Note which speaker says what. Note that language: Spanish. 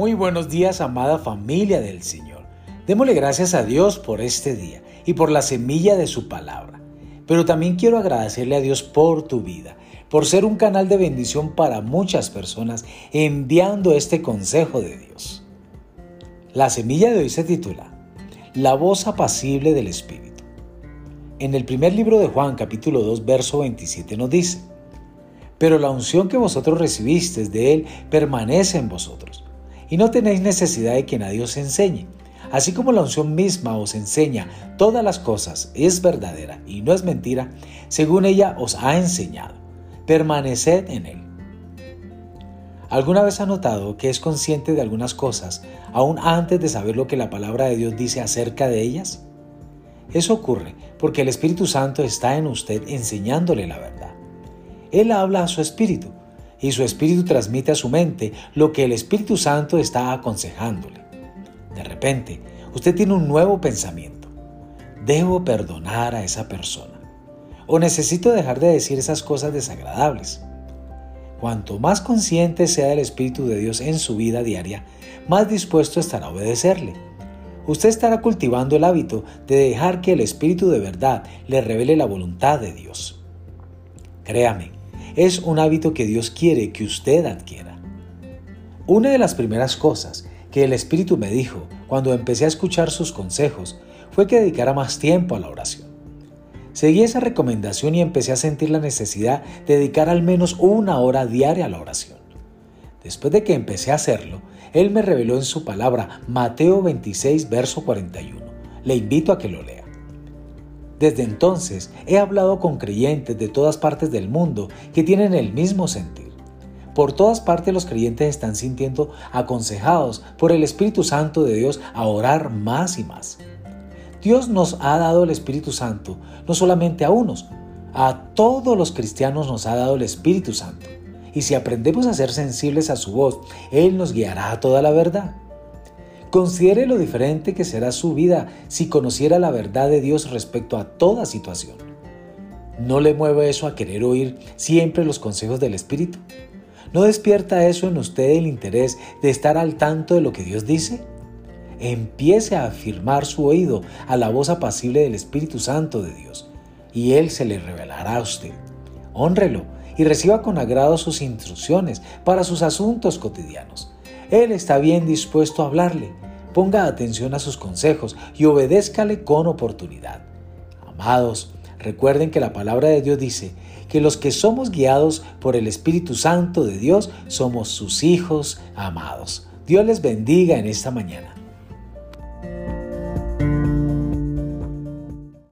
Speaker 1: Muy buenos días, amada familia del Señor. Démosle gracias a Dios por este día y por la semilla de su palabra. Pero también quiero agradecerle a Dios por tu vida, por ser un canal de bendición para muchas personas, enviando este consejo de Dios. La semilla de hoy se titula La voz apacible del Espíritu. En el primer libro de Juan, capítulo 2, verso 27 nos dice, Pero la unción que vosotros recibisteis de Él permanece en vosotros y no tenéis necesidad de que nadie os enseñe. Así como la unción misma os enseña todas las cosas, es verdadera y no es mentira, según ella os ha enseñado. Permaneced en él. ¿Alguna vez ha notado que es consciente de algunas cosas aún antes de saber lo que la palabra de Dios dice acerca de ellas? Eso ocurre porque el Espíritu Santo está en usted enseñándole la verdad. Él habla a su espíritu y su espíritu transmite a su mente lo que el Espíritu Santo está aconsejándole. De repente, usted tiene un nuevo pensamiento. Debo perdonar a esa persona. O necesito dejar de decir esas cosas desagradables. Cuanto más consciente sea del Espíritu de Dios en su vida diaria, más dispuesto estará a obedecerle. Usted estará cultivando el hábito de dejar que el Espíritu de verdad le revele la voluntad de Dios. Créame, es un hábito que Dios quiere que usted adquiera. Una de las primeras cosas que el Espíritu me dijo cuando empecé a escuchar sus consejos fue que dedicara más tiempo a la oración. Seguí esa recomendación y empecé a sentir la necesidad de dedicar al menos una hora diaria a la oración. Después de que empecé a hacerlo, Él me reveló en su palabra Mateo 26, verso 41. Le invito a que lo lea. Desde entonces he hablado con creyentes de todas partes del mundo que tienen el mismo sentir. Por todas partes los creyentes están sintiendo aconsejados por el Espíritu Santo de Dios a orar más y más. Dios nos ha dado el Espíritu Santo no solamente a unos, a todos los cristianos nos ha dado el Espíritu Santo. Y si aprendemos a ser sensibles a su voz, Él nos guiará a toda la verdad. Considere lo diferente que será su vida si conociera la verdad de Dios respecto a toda situación. ¿No le mueve eso a querer oír siempre los consejos del Espíritu? ¿No despierta eso en usted el interés de estar al tanto de lo que Dios dice? Empiece a afirmar su oído a la voz apacible del Espíritu Santo de Dios, y Él se le revelará a usted. Honrelo y reciba con agrado sus instrucciones para sus asuntos cotidianos. Él está bien dispuesto a hablarle. Ponga atención a sus consejos y obedézcale con oportunidad. Amados, recuerden que la palabra de Dios dice que los que somos guiados por el Espíritu Santo de Dios somos sus hijos amados. Dios les bendiga en esta mañana.